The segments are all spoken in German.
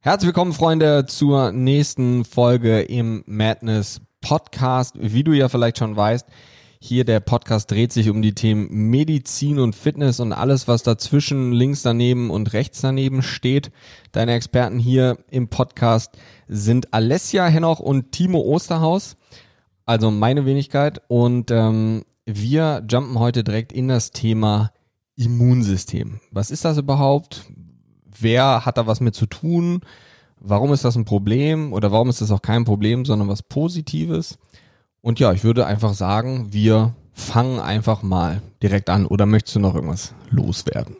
Herzlich willkommen, Freunde, zur nächsten Folge im Madness Podcast. Wie du ja vielleicht schon weißt, hier der Podcast dreht sich um die Themen Medizin und Fitness und alles, was dazwischen, links daneben und rechts daneben steht. Deine Experten hier im Podcast sind Alessia Henoch und Timo Osterhaus, also meine Wenigkeit. Und ähm, wir jumpen heute direkt in das Thema Immunsystem. Was ist das überhaupt? Wer hat da was mit zu tun, warum ist das ein Problem oder warum ist das auch kein Problem, sondern was Positives. Und ja, ich würde einfach sagen, wir fangen einfach mal direkt an. Oder möchtest du noch irgendwas loswerden?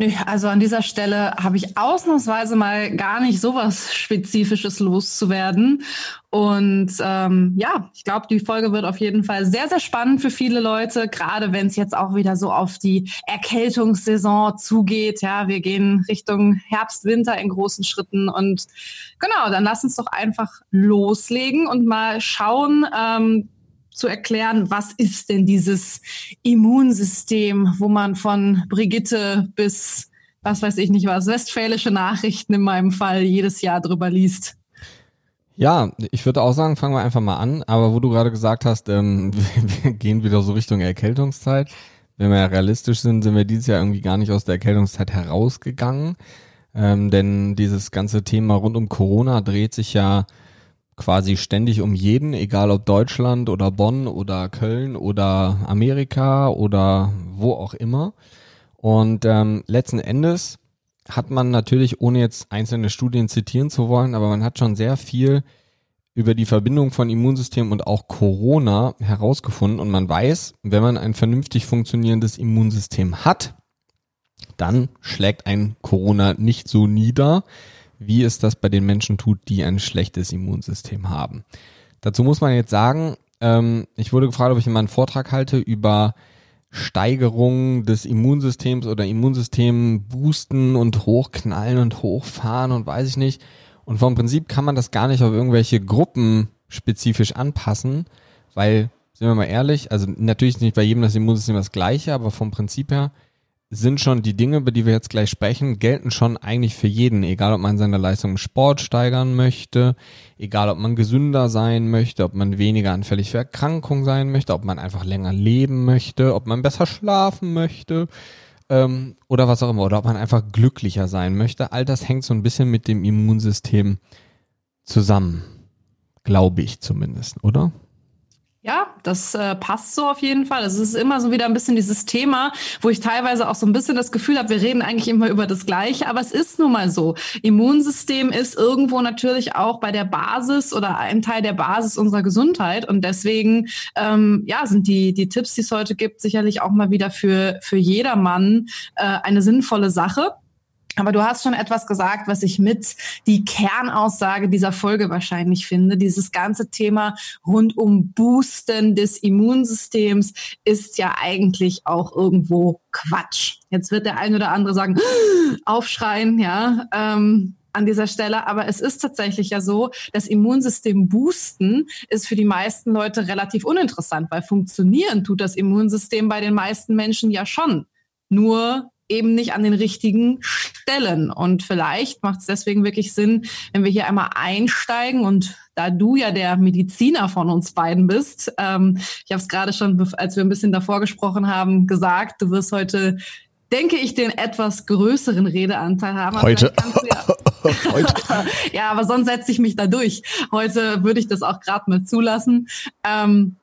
Nö, also an dieser Stelle habe ich ausnahmsweise mal gar nicht so was Spezifisches loszuwerden. Und ähm, ja, ich glaube, die Folge wird auf jeden Fall sehr, sehr spannend für viele Leute, gerade wenn es jetzt auch wieder so auf die Erkältungssaison zugeht. Ja, wir gehen Richtung Herbst, Winter in großen Schritten. Und genau, dann lass uns doch einfach loslegen und mal schauen, ähm, zu erklären, was ist denn dieses Immunsystem, wo man von Brigitte bis, was weiß ich nicht was, westfälische Nachrichten in meinem Fall jedes Jahr drüber liest. Ja, ich würde auch sagen, fangen wir einfach mal an. Aber wo du gerade gesagt hast, ähm, wir gehen wieder so Richtung Erkältungszeit. Wenn wir ja realistisch sind, sind wir dieses Jahr irgendwie gar nicht aus der Erkältungszeit herausgegangen. Ähm, denn dieses ganze Thema rund um Corona dreht sich ja quasi ständig um jeden, egal ob Deutschland oder Bonn oder Köln oder Amerika oder wo auch immer. Und ähm, letzten Endes hat man natürlich, ohne jetzt einzelne Studien zitieren zu wollen, aber man hat schon sehr viel über die Verbindung von Immunsystem und auch Corona herausgefunden. Und man weiß, wenn man ein vernünftig funktionierendes Immunsystem hat, dann schlägt ein Corona nicht so nieder, wie es das bei den Menschen tut, die ein schlechtes Immunsystem haben. Dazu muss man jetzt sagen, ähm, ich wurde gefragt, ob ich mal einen Vortrag halte über Steigerung des Immunsystems oder Immunsystem boosten und hochknallen und hochfahren und weiß ich nicht. Und vom Prinzip kann man das gar nicht auf irgendwelche Gruppen spezifisch anpassen, weil, sind wir mal ehrlich, also natürlich ist nicht bei jedem das Immunsystem das gleiche, aber vom Prinzip her sind schon die Dinge, über die wir jetzt gleich sprechen, gelten schon eigentlich für jeden, egal ob man seine Leistung im Sport steigern möchte, egal ob man gesünder sein möchte, ob man weniger anfällig für Erkrankungen sein möchte, ob man einfach länger leben möchte, ob man besser schlafen möchte ähm, oder was auch immer, oder ob man einfach glücklicher sein möchte. All das hängt so ein bisschen mit dem Immunsystem zusammen, glaube ich zumindest, oder? Ja, das äh, passt so auf jeden Fall. Es ist immer so wieder ein bisschen dieses Thema, wo ich teilweise auch so ein bisschen das Gefühl habe, wir reden eigentlich immer über das Gleiche, aber es ist nun mal so. Immunsystem ist irgendwo natürlich auch bei der Basis oder ein Teil der Basis unserer Gesundheit und deswegen ähm, ja sind die die Tipps, die es heute gibt, sicherlich auch mal wieder für für jedermann äh, eine sinnvolle Sache. Aber du hast schon etwas gesagt, was ich mit die Kernaussage dieser Folge wahrscheinlich finde. Dieses ganze Thema rund um Boosten des Immunsystems ist ja eigentlich auch irgendwo Quatsch. Jetzt wird der ein oder andere sagen, aufschreien, ja. Ähm, an dieser Stelle, aber es ist tatsächlich ja so, das Immunsystem boosten ist für die meisten Leute relativ uninteressant, weil funktionieren tut das Immunsystem bei den meisten Menschen ja schon. Nur eben nicht an den richtigen Stellen. Und vielleicht macht es deswegen wirklich Sinn, wenn wir hier einmal einsteigen und da du ja der Mediziner von uns beiden bist, ähm, ich habe es gerade schon, als wir ein bisschen davor gesprochen haben, gesagt, du wirst heute denke ich, den etwas größeren Redeanteil haben. Heute. Ja, Heute. ja, aber sonst setze ich mich da durch. Heute würde ich das auch gerade mal zulassen. Ähm,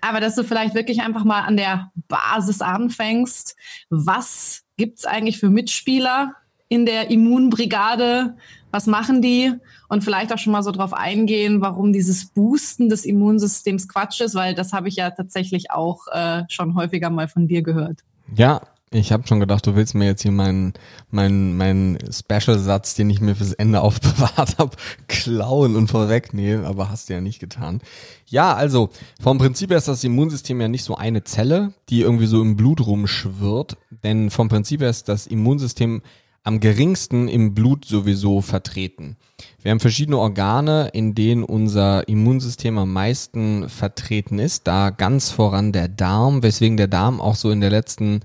aber dass du vielleicht wirklich einfach mal an der Basis anfängst. Was gibt's eigentlich für Mitspieler in der Immunbrigade? Was machen die? Und vielleicht auch schon mal so drauf eingehen, warum dieses Boosten des Immunsystems Quatsch ist, weil das habe ich ja tatsächlich auch äh, schon häufiger mal von dir gehört. Ja, ich habe schon gedacht, du willst mir jetzt hier meinen mein, mein Special-Satz, den ich mir fürs Ende aufbewahrt habe, klauen und vorwegnehmen, aber hast du ja nicht getan. Ja, also vom Prinzip her ist das Immunsystem ja nicht so eine Zelle, die irgendwie so im Blut rumschwirrt, denn vom Prinzip her ist das Immunsystem am geringsten im Blut sowieso vertreten. Wir haben verschiedene Organe, in denen unser Immunsystem am meisten vertreten ist, da ganz voran der Darm, weswegen der Darm auch so in der letzten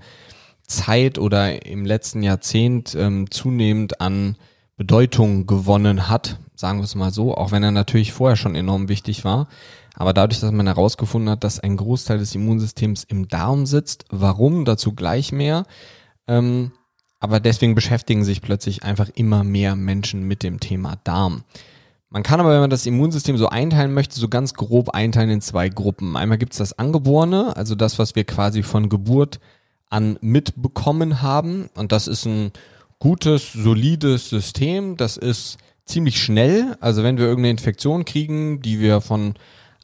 Zeit oder im letzten Jahrzehnt ähm, zunehmend an Bedeutung gewonnen hat, sagen wir es mal so, auch wenn er natürlich vorher schon enorm wichtig war. Aber dadurch, dass man herausgefunden hat, dass ein Großteil des Immunsystems im Darm sitzt, warum, dazu gleich mehr. Ähm, aber deswegen beschäftigen sich plötzlich einfach immer mehr Menschen mit dem Thema Darm. Man kann aber, wenn man das Immunsystem so einteilen möchte, so ganz grob einteilen in zwei Gruppen. Einmal gibt es das Angeborene, also das, was wir quasi von Geburt an mitbekommen haben. Und das ist ein gutes, solides System. Das ist ziemlich schnell. Also wenn wir irgendeine Infektion kriegen, die wir von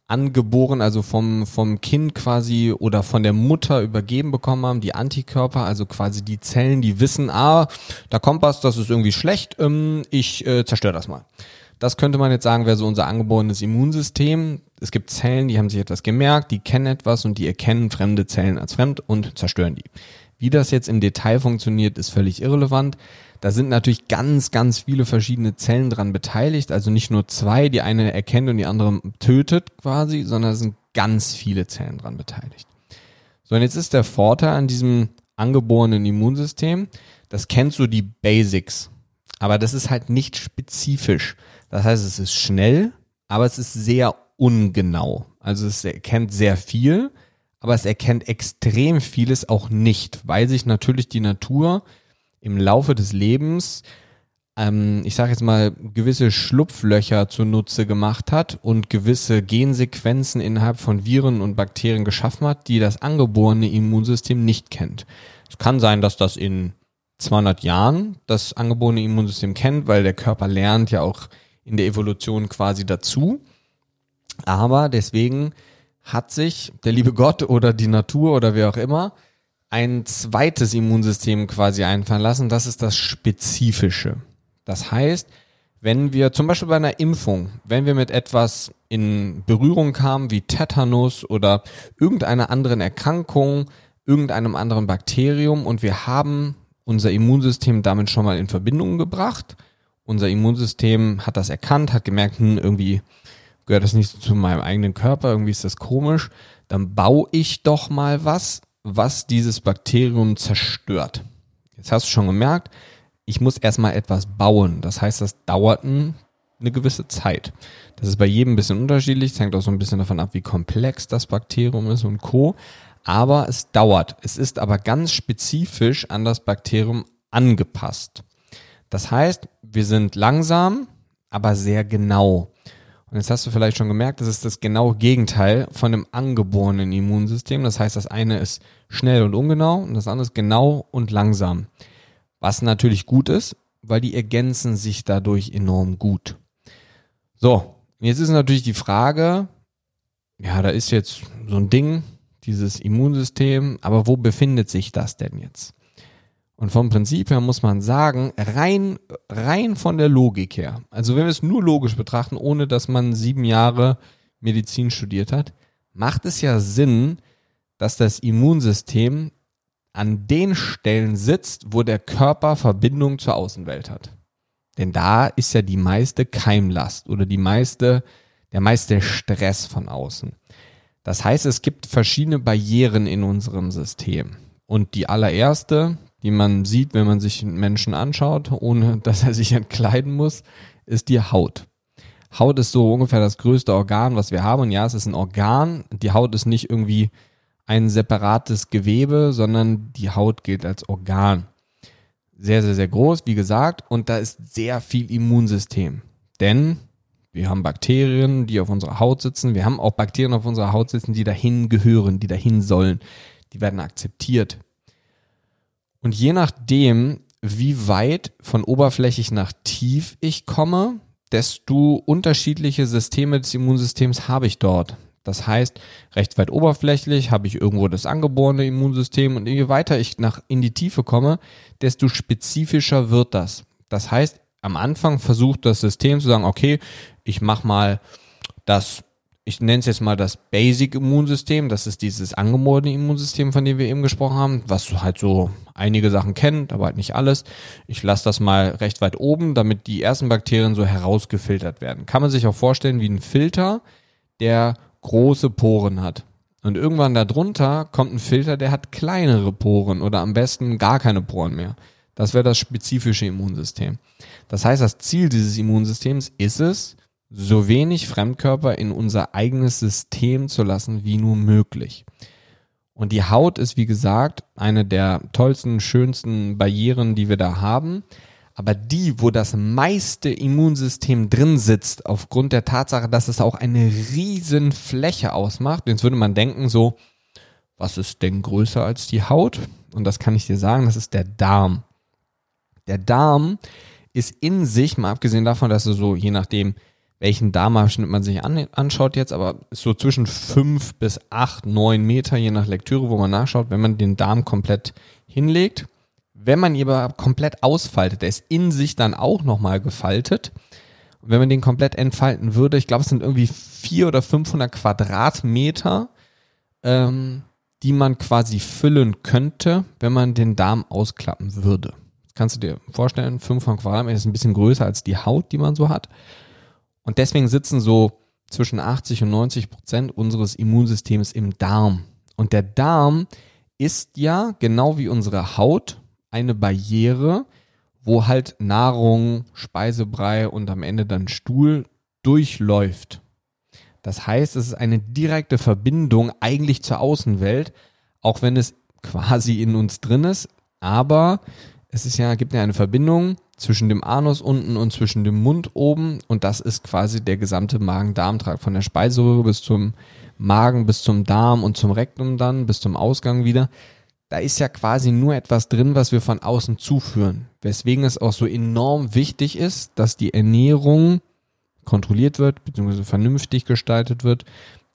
angeboren, also vom, vom Kind quasi oder von der Mutter übergeben bekommen haben, die Antikörper, also quasi die Zellen, die wissen, ah, da kommt was, das ist irgendwie schlecht, ähm, ich äh, zerstöre das mal. Das könnte man jetzt sagen, wäre so unser angeborenes Immunsystem. Es gibt Zellen, die haben sich etwas gemerkt, die kennen etwas und die erkennen fremde Zellen als fremd und zerstören die. Wie das jetzt im Detail funktioniert, ist völlig irrelevant. Da sind natürlich ganz, ganz viele verschiedene Zellen dran beteiligt. Also nicht nur zwei, die eine erkennt und die andere tötet quasi, sondern es sind ganz viele Zellen dran beteiligt. So, und jetzt ist der Vorteil an diesem angeborenen Immunsystem, das kennt so die Basics. Aber das ist halt nicht spezifisch. Das heißt, es ist schnell, aber es ist sehr ungenau. Also es erkennt sehr viel, aber es erkennt extrem vieles auch nicht, weil sich natürlich die Natur im Laufe des Lebens, ähm, ich sage jetzt mal, gewisse Schlupflöcher zunutze gemacht hat und gewisse Gensequenzen innerhalb von Viren und Bakterien geschaffen hat, die das angeborene Immunsystem nicht kennt. Es kann sein, dass das in 200 Jahren das angeborene Immunsystem kennt, weil der Körper lernt ja auch in der Evolution quasi dazu. Aber deswegen hat sich der liebe Gott oder die Natur oder wer auch immer ein zweites Immunsystem quasi einfallen lassen. Das ist das Spezifische. Das heißt, wenn wir zum Beispiel bei einer Impfung, wenn wir mit etwas in Berührung kamen wie Tetanus oder irgendeiner anderen Erkrankung, irgendeinem anderen Bakterium und wir haben unser Immunsystem damit schon mal in Verbindung gebracht, unser Immunsystem hat das erkannt, hat gemerkt, hm, irgendwie gehört das nicht zu meinem eigenen Körper, irgendwie ist das komisch, dann baue ich doch mal was, was dieses Bakterium zerstört. Jetzt hast du schon gemerkt, ich muss erstmal etwas bauen. Das heißt, das dauert eine gewisse Zeit. Das ist bei jedem ein bisschen unterschiedlich, das hängt auch so ein bisschen davon ab, wie komplex das Bakterium ist und Co. Aber es dauert. Es ist aber ganz spezifisch an das Bakterium angepasst. Das heißt, wir sind langsam, aber sehr genau. Und jetzt hast du vielleicht schon gemerkt, das ist das genaue Gegenteil von dem angeborenen Immunsystem. Das heißt, das eine ist schnell und ungenau und das andere ist genau und langsam. Was natürlich gut ist, weil die ergänzen sich dadurch enorm gut. So, jetzt ist natürlich die Frage, ja, da ist jetzt so ein Ding, dieses Immunsystem, aber wo befindet sich das denn jetzt? Und vom Prinzip her muss man sagen, rein, rein von der Logik her, also wenn wir es nur logisch betrachten, ohne dass man sieben Jahre Medizin studiert hat, macht es ja Sinn, dass das Immunsystem an den Stellen sitzt, wo der Körper Verbindung zur Außenwelt hat. Denn da ist ja die meiste Keimlast oder die meiste, der meiste Stress von außen. Das heißt, es gibt verschiedene Barrieren in unserem System. Und die allererste, die man sieht, wenn man sich einen Menschen anschaut, ohne dass er sich entkleiden muss, ist die Haut. Haut ist so ungefähr das größte Organ, was wir haben. Und ja, es ist ein Organ. Die Haut ist nicht irgendwie ein separates Gewebe, sondern die Haut gilt als Organ. Sehr, sehr, sehr groß, wie gesagt. Und da ist sehr viel Immunsystem. Denn wir haben Bakterien, die auf unserer Haut sitzen. Wir haben auch Bakterien auf unserer Haut sitzen, die dahin gehören, die dahin sollen. Die werden akzeptiert. Und je nachdem, wie weit von oberflächlich nach tief ich komme, desto unterschiedliche Systeme des Immunsystems habe ich dort. Das heißt, recht weit oberflächlich habe ich irgendwo das angeborene Immunsystem und je weiter ich nach in die Tiefe komme, desto spezifischer wird das. Das heißt, am Anfang versucht das System zu sagen, okay, ich mache mal das ich nenne es jetzt mal das Basic-Immunsystem. Das ist dieses angeborene Immunsystem, von dem wir eben gesprochen haben, was halt so einige Sachen kennt, aber halt nicht alles. Ich lasse das mal recht weit oben, damit die ersten Bakterien so herausgefiltert werden. Kann man sich auch vorstellen wie ein Filter, der große Poren hat. Und irgendwann darunter kommt ein Filter, der hat kleinere Poren oder am besten gar keine Poren mehr. Das wäre das spezifische Immunsystem. Das heißt, das Ziel dieses Immunsystems ist es, so wenig Fremdkörper in unser eigenes System zu lassen wie nur möglich. Und die Haut ist, wie gesagt, eine der tollsten, schönsten Barrieren, die wir da haben. Aber die, wo das meiste Immunsystem drin sitzt, aufgrund der Tatsache, dass es auch eine riesen Fläche ausmacht, jetzt würde man denken so, was ist denn größer als die Haut? Und das kann ich dir sagen, das ist der Darm. Der Darm ist in sich, mal abgesehen davon, dass er so, je nachdem, welchen Darmabschnitt man sich an, anschaut jetzt, aber so zwischen fünf bis acht, neun Meter, je nach Lektüre, wo man nachschaut, wenn man den Darm komplett hinlegt. Wenn man ihn aber komplett ausfaltet, der ist in sich dann auch nochmal gefaltet. Und wenn man den komplett entfalten würde, ich glaube, es sind irgendwie vier oder 500 Quadratmeter, ähm, die man quasi füllen könnte, wenn man den Darm ausklappen würde. Kannst du dir vorstellen, 500 Quadratmeter ist ein bisschen größer als die Haut, die man so hat. Und deswegen sitzen so zwischen 80 und 90 Prozent unseres Immunsystems im Darm. Und der Darm ist ja, genau wie unsere Haut, eine Barriere, wo halt Nahrung, Speisebrei und am Ende dann Stuhl durchläuft. Das heißt, es ist eine direkte Verbindung eigentlich zur Außenwelt, auch wenn es quasi in uns drin ist, aber es ist ja, gibt ja eine Verbindung zwischen dem Anus unten und zwischen dem Mund oben und das ist quasi der gesamte Magen-Darm-Trakt von der Speiseröhre bis zum Magen, bis zum Darm und zum Rektum dann, bis zum Ausgang wieder. Da ist ja quasi nur etwas drin, was wir von außen zuführen. Weswegen es auch so enorm wichtig ist, dass die Ernährung kontrolliert wird, beziehungsweise vernünftig gestaltet wird.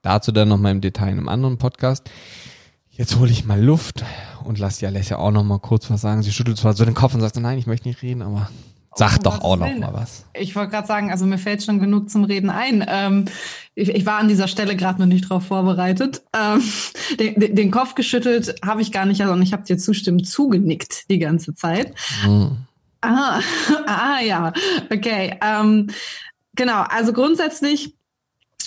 Dazu dann nochmal im Detail in einem anderen Podcast. Jetzt hole ich mal Luft und lass die Alessia auch noch mal kurz was sagen. Sie schüttelt zwar so den Kopf und sagt, nein, ich möchte nicht reden, aber sag oh, doch auch noch mal was. Ich wollte gerade sagen, also mir fällt schon genug zum Reden ein. Ähm, ich, ich, war an dieser Stelle gerade noch nicht drauf vorbereitet. Ähm, den, den, Kopf geschüttelt habe ich gar nicht, sondern ich habe dir zustimmend zugenickt die ganze Zeit. Hm. Ah, ah ja, okay. Ähm, genau, also grundsätzlich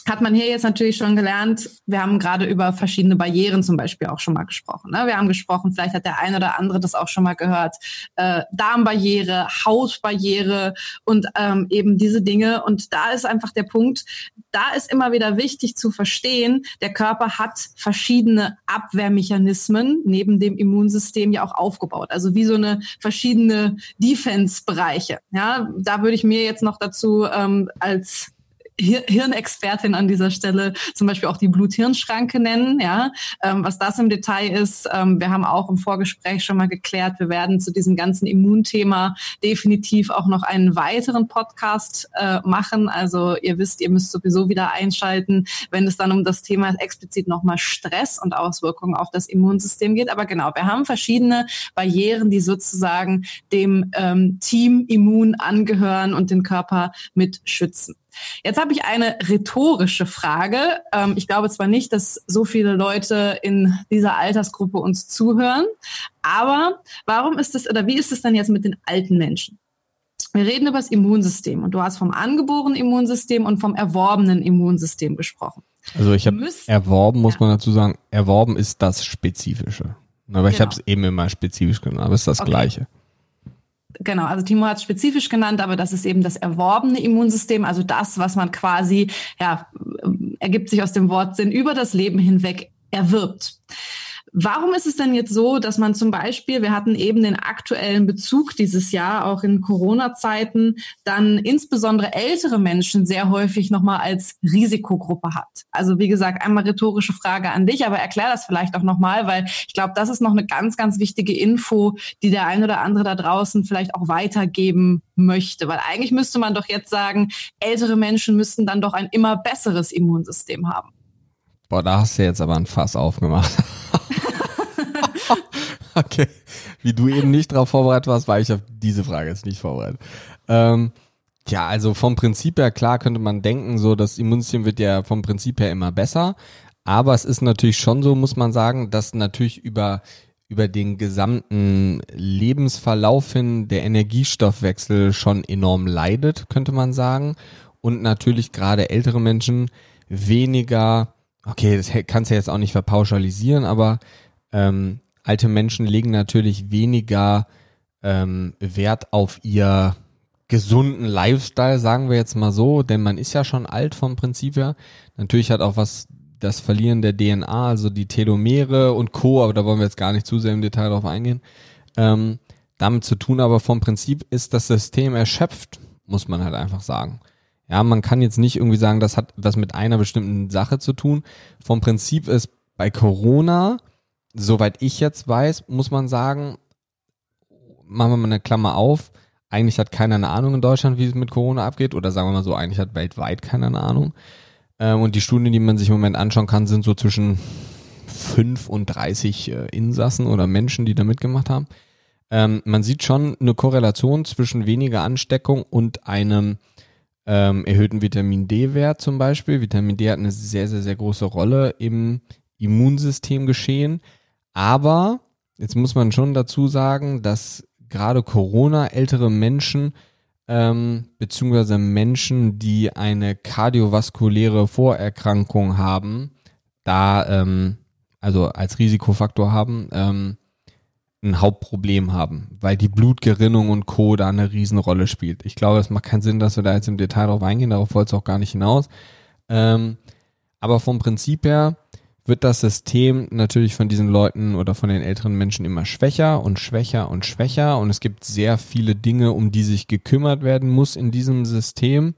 hat man hier jetzt natürlich schon gelernt, wir haben gerade über verschiedene Barrieren zum Beispiel auch schon mal gesprochen. Ne? Wir haben gesprochen, vielleicht hat der eine oder andere das auch schon mal gehört, äh, Darmbarriere, Hautbarriere und ähm, eben diese Dinge. Und da ist einfach der Punkt, da ist immer wieder wichtig zu verstehen, der Körper hat verschiedene Abwehrmechanismen neben dem Immunsystem ja auch aufgebaut. Also wie so eine verschiedene Defense-Bereiche. Ja, da würde ich mir jetzt noch dazu ähm, als Hirnexpertin an dieser Stelle zum Beispiel auch die Blut-Hirn-Schranke nennen. Ja, ähm, was das im Detail ist, ähm, wir haben auch im Vorgespräch schon mal geklärt. Wir werden zu diesem ganzen Immunthema definitiv auch noch einen weiteren Podcast äh, machen. Also ihr wisst, ihr müsst sowieso wieder einschalten, wenn es dann um das Thema explizit nochmal Stress und Auswirkungen auf das Immunsystem geht. Aber genau, wir haben verschiedene Barrieren, die sozusagen dem ähm, Team Immun angehören und den Körper mit schützen. Jetzt habe ich eine rhetorische Frage. Ähm, ich glaube zwar nicht, dass so viele Leute in dieser Altersgruppe uns zuhören, aber warum ist es oder wie ist es denn jetzt mit den alten Menschen? Wir reden über das Immunsystem und du hast vom angeborenen Immunsystem und vom erworbenen Immunsystem gesprochen. Also ich habe erworben, muss ja. man dazu sagen, erworben ist das Spezifische. Aber genau. ich habe es eben immer spezifisch genannt, aber es ist das okay. Gleiche genau, also Timo hat es spezifisch genannt, aber das ist eben das erworbene Immunsystem, also das, was man quasi, ja, ergibt sich aus dem Wortsinn über das Leben hinweg erwirbt. Warum ist es denn jetzt so, dass man zum Beispiel, wir hatten eben den aktuellen Bezug dieses Jahr, auch in Corona-Zeiten, dann insbesondere ältere Menschen sehr häufig nochmal als Risikogruppe hat? Also wie gesagt, einmal rhetorische Frage an dich, aber erklär das vielleicht auch nochmal, weil ich glaube, das ist noch eine ganz, ganz wichtige Info, die der ein oder andere da draußen vielleicht auch weitergeben möchte. Weil eigentlich müsste man doch jetzt sagen, ältere Menschen müssten dann doch ein immer besseres Immunsystem haben. Boah, da hast du jetzt aber ein Fass aufgemacht. okay. Wie du eben nicht darauf vorbereitet warst, war ich auf diese Frage jetzt nicht vorbereitet. Ähm, ja, also vom Prinzip her, klar könnte man denken, so das Immunsystem wird ja vom Prinzip her immer besser. Aber es ist natürlich schon so, muss man sagen, dass natürlich über, über den gesamten Lebensverlauf hin der Energiestoffwechsel schon enorm leidet, könnte man sagen. Und natürlich gerade ältere Menschen weniger, okay, das kannst du jetzt auch nicht verpauschalisieren, aber ähm, alte Menschen legen natürlich weniger ähm, Wert auf ihr gesunden Lifestyle, sagen wir jetzt mal so, denn man ist ja schon alt vom Prinzip her. Natürlich hat auch was das Verlieren der DNA, also die Telomere und Co., aber da wollen wir jetzt gar nicht zu sehr im Detail drauf eingehen, ähm, damit zu tun, aber vom Prinzip ist das System erschöpft, muss man halt einfach sagen. Ja, man kann jetzt nicht irgendwie sagen, das hat was mit einer bestimmten Sache zu tun. Vom Prinzip ist bei Corona, soweit ich jetzt weiß, muss man sagen, machen wir mal eine Klammer auf, eigentlich hat keiner eine Ahnung in Deutschland, wie es mit Corona abgeht, oder sagen wir mal so, eigentlich hat weltweit keiner eine Ahnung. Ähm, und die Studien, die man sich im Moment anschauen kann, sind so zwischen 5 und 30 äh, Insassen oder Menschen, die da mitgemacht haben. Ähm, man sieht schon eine Korrelation zwischen weniger Ansteckung und einem ähm, erhöhten Vitamin D-Wert zum Beispiel. Vitamin D hat eine sehr, sehr, sehr große Rolle im Immunsystem geschehen. Aber jetzt muss man schon dazu sagen, dass gerade Corona ältere Menschen ähm, beziehungsweise Menschen, die eine kardiovaskuläre Vorerkrankung haben, da ähm, also als Risikofaktor haben, ähm, ein Hauptproblem haben, weil die Blutgerinnung und Co. da eine Riesenrolle spielt. Ich glaube, es macht keinen Sinn, dass wir da jetzt im Detail drauf eingehen, darauf wollte es auch gar nicht hinaus. Ähm, aber vom Prinzip her wird das System natürlich von diesen Leuten oder von den älteren Menschen immer schwächer und schwächer und schwächer und es gibt sehr viele Dinge, um die sich gekümmert werden muss in diesem System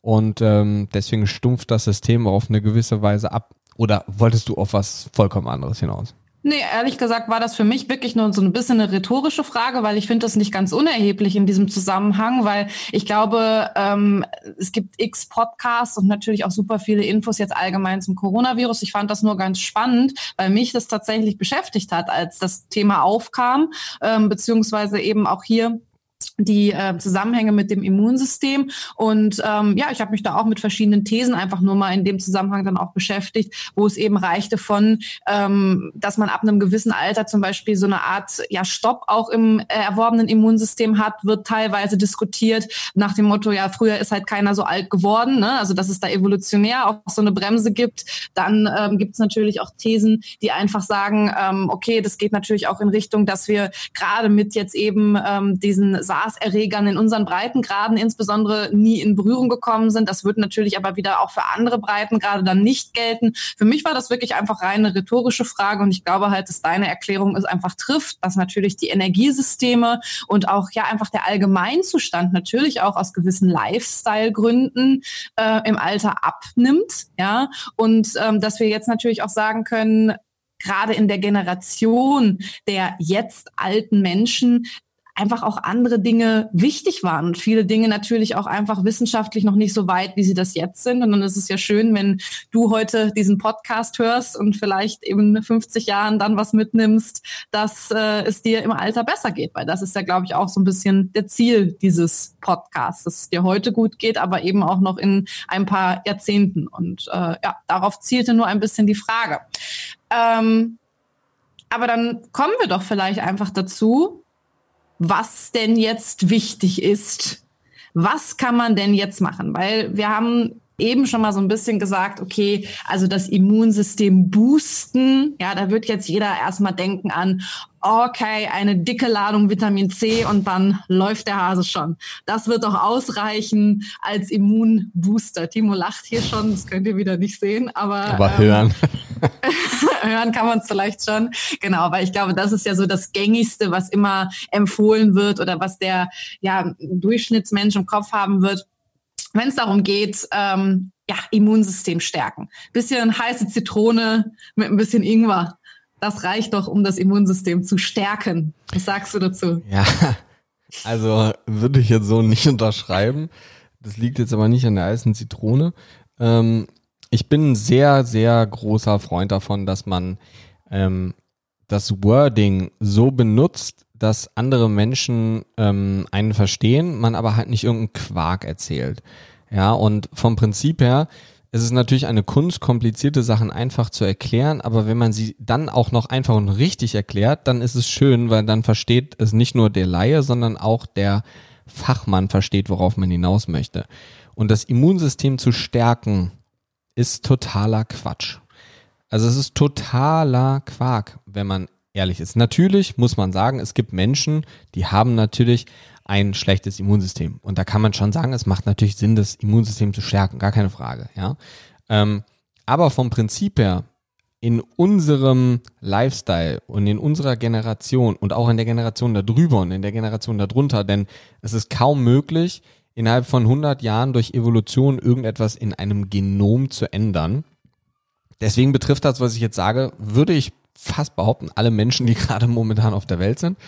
und ähm, deswegen stumpft das System auf eine gewisse Weise ab. Oder wolltest du auf was vollkommen anderes hinaus? Nee, ehrlich gesagt war das für mich wirklich nur so ein bisschen eine rhetorische Frage, weil ich finde das nicht ganz unerheblich in diesem Zusammenhang, weil ich glaube, ähm, es gibt x Podcasts und natürlich auch super viele Infos jetzt allgemein zum Coronavirus. Ich fand das nur ganz spannend, weil mich das tatsächlich beschäftigt hat, als das Thema aufkam, ähm, beziehungsweise eben auch hier die äh, Zusammenhänge mit dem Immunsystem. Und ähm, ja, ich habe mich da auch mit verschiedenen Thesen einfach nur mal in dem Zusammenhang dann auch beschäftigt, wo es eben reichte von, ähm, dass man ab einem gewissen Alter zum Beispiel so eine Art ja Stopp auch im äh, erworbenen Immunsystem hat, wird teilweise diskutiert nach dem Motto, ja, früher ist halt keiner so alt geworden, ne? also dass es da evolutionär auch so eine Bremse gibt. Dann ähm, gibt es natürlich auch Thesen, die einfach sagen, ähm, okay, das geht natürlich auch in Richtung, dass wir gerade mit jetzt eben ähm, diesen SARS-Erregern in unseren Breitengraden insbesondere nie in Berührung gekommen sind. Das wird natürlich aber wieder auch für andere Breitengrade dann nicht gelten. Für mich war das wirklich einfach reine rhetorische Frage und ich glaube halt, dass deine Erklärung es einfach trifft, dass natürlich die Energiesysteme und auch ja einfach der Allgemeinzustand natürlich auch aus gewissen Lifestyle-Gründen äh, im Alter abnimmt, ja und ähm, dass wir jetzt natürlich auch sagen können, gerade in der Generation der jetzt alten Menschen einfach auch andere Dinge wichtig waren und viele Dinge natürlich auch einfach wissenschaftlich noch nicht so weit, wie sie das jetzt sind. Und dann ist es ja schön, wenn du heute diesen Podcast hörst und vielleicht eben 50 Jahren dann was mitnimmst, dass äh, es dir im Alter besser geht, weil das ist ja, glaube ich, auch so ein bisschen der Ziel dieses Podcasts, dass es dir heute gut geht, aber eben auch noch in ein paar Jahrzehnten. Und äh, ja, darauf zielte nur ein bisschen die Frage. Ähm, aber dann kommen wir doch vielleicht einfach dazu, was denn jetzt wichtig ist. Was kann man denn jetzt machen? Weil wir haben eben schon mal so ein bisschen gesagt, okay, also das Immunsystem boosten, ja, da wird jetzt jeder erstmal denken an, okay, eine dicke Ladung Vitamin C und dann läuft der Hase schon. Das wird doch ausreichen als Immunbooster. Timo lacht hier schon, das könnt ihr wieder nicht sehen, aber, aber ähm, hören. hören kann man es vielleicht schon. Genau, weil ich glaube, das ist ja so das gängigste, was immer empfohlen wird oder was der ja, Durchschnittsmensch im Kopf haben wird wenn es darum geht, ähm, ja, Immunsystem stärken. Bisschen heiße Zitrone mit ein bisschen Ingwer. Das reicht doch, um das Immunsystem zu stärken. Was sagst du dazu? Ja, also würde ich jetzt so nicht unterschreiben. Das liegt jetzt aber nicht an der heißen Zitrone. Ähm, ich bin ein sehr, sehr großer Freund davon, dass man ähm, das Wording so benutzt, dass andere Menschen ähm, einen verstehen, man aber halt nicht irgendeinen Quark erzählt. Ja, und vom Prinzip her ist es natürlich eine Kunst, komplizierte Sachen einfach zu erklären, aber wenn man sie dann auch noch einfach und richtig erklärt, dann ist es schön, weil dann versteht es nicht nur der Laie, sondern auch der Fachmann versteht, worauf man hinaus möchte. Und das Immunsystem zu stärken, ist totaler Quatsch. Also es ist totaler Quark, wenn man ehrlich ist. Natürlich muss man sagen, es gibt Menschen, die haben natürlich ein schlechtes Immunsystem. Und da kann man schon sagen, es macht natürlich Sinn, das Immunsystem zu stärken, gar keine Frage, ja. Ähm, aber vom Prinzip her, in unserem Lifestyle und in unserer Generation und auch in der Generation darüber und in der Generation darunter, denn es ist kaum möglich, innerhalb von 100 Jahren durch Evolution irgendetwas in einem Genom zu ändern. Deswegen betrifft das, was ich jetzt sage, würde ich fast behaupten, alle Menschen, die gerade momentan auf der Welt sind.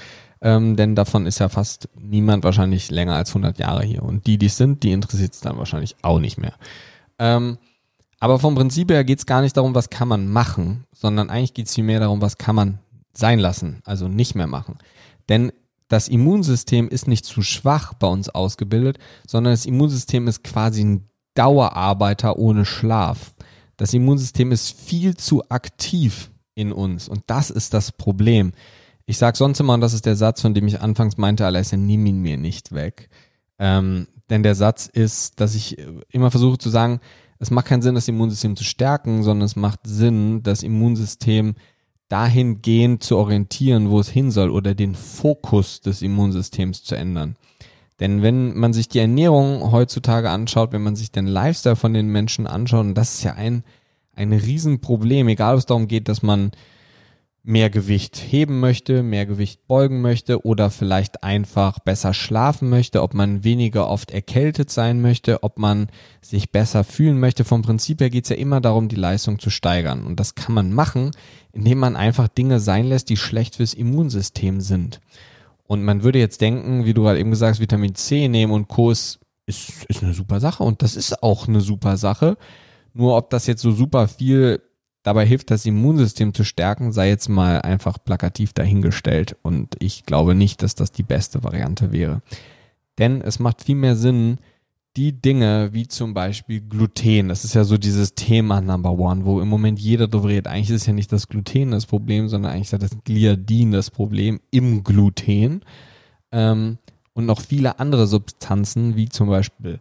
Ähm, denn davon ist ja fast niemand wahrscheinlich länger als 100 Jahre hier. Und die, die es sind, die interessiert es dann wahrscheinlich auch nicht mehr. Ähm, aber vom Prinzip her geht es gar nicht darum, was kann man machen, sondern eigentlich geht es vielmehr darum, was kann man sein lassen, also nicht mehr machen. Denn das Immunsystem ist nicht zu schwach bei uns ausgebildet, sondern das Immunsystem ist quasi ein Dauerarbeiter ohne Schlaf. Das Immunsystem ist viel zu aktiv in uns und das ist das Problem. Ich sage sonst immer, und das ist der Satz, von dem ich anfangs meinte, Alessia, nimm ihn mir nicht weg. Ähm, denn der Satz ist, dass ich immer versuche zu sagen, es macht keinen Sinn, das Immunsystem zu stärken, sondern es macht Sinn, das Immunsystem dahingehend zu orientieren, wo es hin soll oder den Fokus des Immunsystems zu ändern. Denn wenn man sich die Ernährung heutzutage anschaut, wenn man sich den Lifestyle von den Menschen anschaut, und das ist ja ein, ein Riesenproblem, egal ob es darum geht, dass man mehr Gewicht heben möchte, mehr Gewicht beugen möchte oder vielleicht einfach besser schlafen möchte, ob man weniger oft erkältet sein möchte, ob man sich besser fühlen möchte. Vom Prinzip her geht es ja immer darum, die Leistung zu steigern. Und das kann man machen, indem man einfach Dinge sein lässt, die schlecht fürs Immunsystem sind. Und man würde jetzt denken, wie du gerade eben gesagt hast, Vitamin C nehmen und Co. ist, ist eine super Sache. Und das ist auch eine super Sache. Nur ob das jetzt so super viel dabei hilft, das Immunsystem zu stärken, sei jetzt mal einfach plakativ dahingestellt. Und ich glaube nicht, dass das die beste Variante wäre. Denn es macht viel mehr Sinn, die Dinge wie zum Beispiel Gluten, das ist ja so dieses Thema Number One, wo im Moment jeder drüber redet. Eigentlich ist ja nicht das Gluten das Problem, sondern eigentlich ist das Gliadin das Problem im Gluten. Ähm, und noch viele andere Substanzen, wie zum Beispiel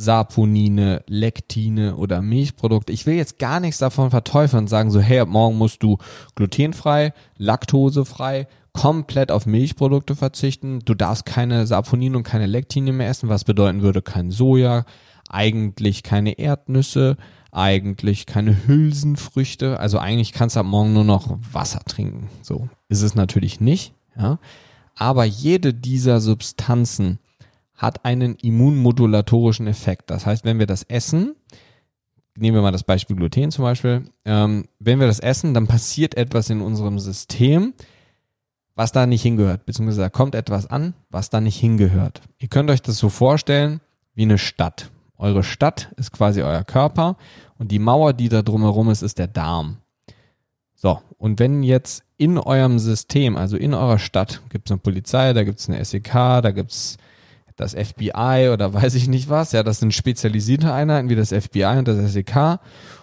Saponine, Lektine oder Milchprodukte. Ich will jetzt gar nichts davon verteufeln und sagen so, hey, ab morgen musst du glutenfrei, laktosefrei, komplett auf Milchprodukte verzichten. Du darfst keine Saponine und keine Lektine mehr essen, was bedeuten würde kein Soja, eigentlich keine Erdnüsse, eigentlich keine Hülsenfrüchte. Also eigentlich kannst du ab morgen nur noch Wasser trinken. So ist es natürlich nicht, ja. Aber jede dieser Substanzen hat einen immunmodulatorischen Effekt. Das heißt, wenn wir das essen, nehmen wir mal das Beispiel Gluten zum Beispiel, ähm, wenn wir das essen, dann passiert etwas in unserem System, was da nicht hingehört, beziehungsweise da kommt etwas an, was da nicht hingehört. Ihr könnt euch das so vorstellen wie eine Stadt. Eure Stadt ist quasi euer Körper und die Mauer, die da drumherum ist, ist der Darm. So, und wenn jetzt in eurem System, also in eurer Stadt, gibt es eine Polizei, da gibt es eine SEK, da gibt es das FBI oder weiß ich nicht was. Ja, das sind spezialisierte Einheiten wie das FBI und das SEK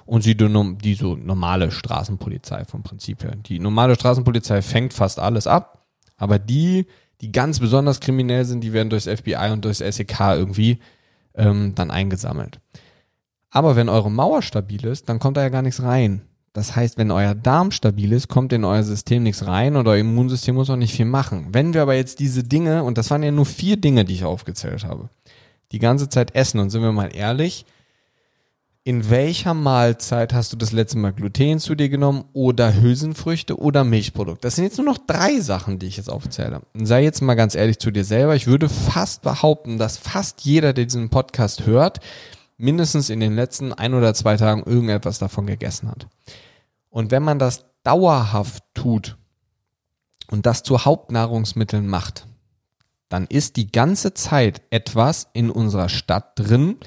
und sie die, so normale Straßenpolizei vom Prinzip her. Die normale Straßenpolizei fängt fast alles ab, aber die, die ganz besonders kriminell sind, die werden durchs FBI und durchs SEK irgendwie ähm, dann eingesammelt. Aber wenn eure Mauer stabil ist, dann kommt da ja gar nichts rein. Das heißt, wenn euer Darm stabil ist, kommt in euer System nichts rein und euer Immunsystem muss auch nicht viel machen. Wenn wir aber jetzt diese Dinge, und das waren ja nur vier Dinge, die ich aufgezählt habe, die ganze Zeit essen, und sind wir mal ehrlich, in welcher Mahlzeit hast du das letzte Mal Gluten zu dir genommen oder Hülsenfrüchte oder Milchprodukte? Das sind jetzt nur noch drei Sachen, die ich jetzt aufzähle. Und sei jetzt mal ganz ehrlich zu dir selber. Ich würde fast behaupten, dass fast jeder, der diesen Podcast hört, mindestens in den letzten ein oder zwei Tagen irgendetwas davon gegessen hat. Und wenn man das dauerhaft tut und das zu Hauptnahrungsmitteln macht, dann ist die ganze Zeit etwas in unserer Stadt drin,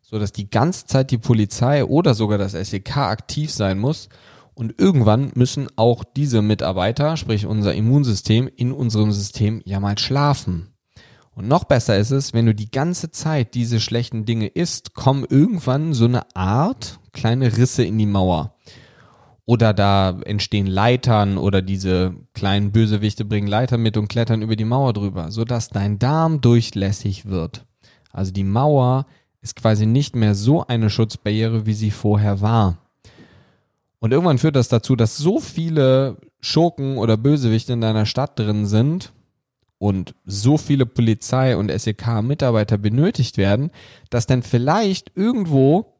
so dass die ganze Zeit die Polizei oder sogar das SEK aktiv sein muss. Und irgendwann müssen auch diese Mitarbeiter, sprich unser Immunsystem, in unserem System ja mal schlafen. Und noch besser ist es, wenn du die ganze Zeit diese schlechten Dinge isst, kommen irgendwann so eine Art kleine Risse in die Mauer oder da entstehen Leitern oder diese kleinen Bösewichte bringen Leitern mit und klettern über die Mauer drüber, sodass dein Darm durchlässig wird. Also die Mauer ist quasi nicht mehr so eine Schutzbarriere, wie sie vorher war. Und irgendwann führt das dazu, dass so viele Schurken oder Bösewichte in deiner Stadt drin sind und so viele Polizei und SEK-Mitarbeiter benötigt werden, dass dann vielleicht irgendwo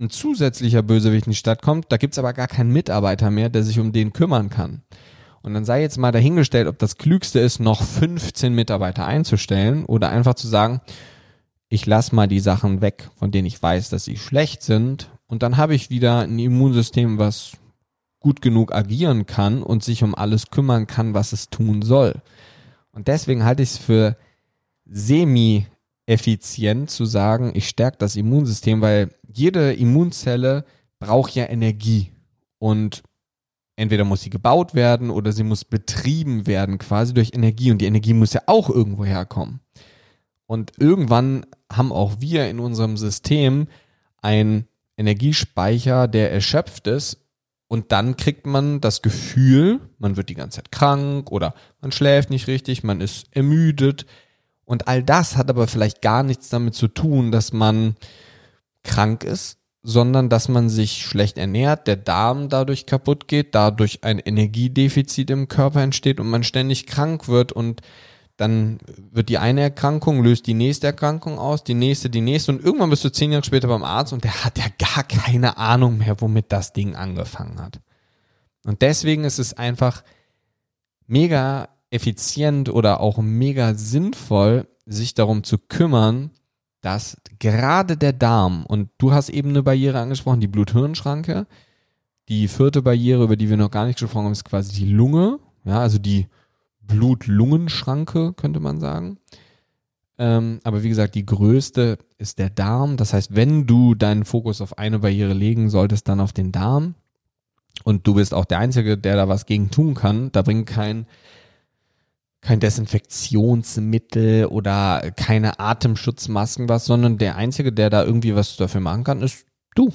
ein zusätzlicher Bösewicht in die Stadt kommt, da gibt's aber gar keinen Mitarbeiter mehr, der sich um den kümmern kann. Und dann sei jetzt mal dahingestellt, ob das Klügste ist, noch 15 Mitarbeiter einzustellen oder einfach zu sagen, ich lass mal die Sachen weg, von denen ich weiß, dass sie schlecht sind. Und dann habe ich wieder ein Immunsystem, was gut genug agieren kann und sich um alles kümmern kann, was es tun soll. Und deswegen halte ich es für semi-effizient zu sagen, ich stärke das Immunsystem, weil jede Immunzelle braucht ja Energie. Und entweder muss sie gebaut werden oder sie muss betrieben werden, quasi durch Energie. Und die Energie muss ja auch irgendwo herkommen. Und irgendwann haben auch wir in unserem System einen Energiespeicher, der erschöpft ist. Und dann kriegt man das Gefühl, man wird die ganze Zeit krank oder man schläft nicht richtig, man ist ermüdet. Und all das hat aber vielleicht gar nichts damit zu tun, dass man krank ist, sondern dass man sich schlecht ernährt, der Darm dadurch kaputt geht, dadurch ein Energiedefizit im Körper entsteht und man ständig krank wird und dann wird die eine Erkrankung, löst die nächste Erkrankung aus, die nächste, die nächste und irgendwann bist du zehn Jahre später beim Arzt und der hat ja gar keine Ahnung mehr, womit das Ding angefangen hat. Und deswegen ist es einfach mega effizient oder auch mega sinnvoll, sich darum zu kümmern, dass gerade der Darm, und du hast eben eine Barriere angesprochen, die Blut-Hirn-Schranke, die vierte Barriere, über die wir noch gar nicht gesprochen haben, ist quasi die Lunge, ja, also die Blut-Lungen-Schranke, könnte man sagen. Ähm, aber wie gesagt, die größte ist der Darm. Das heißt, wenn du deinen Fokus auf eine Barriere legen solltest, dann auf den Darm. Und du bist auch der Einzige, der da was gegen tun kann. Da bringt kein, kein Desinfektionsmittel oder keine Atemschutzmasken was, sondern der Einzige, der da irgendwie was dafür machen kann, ist du.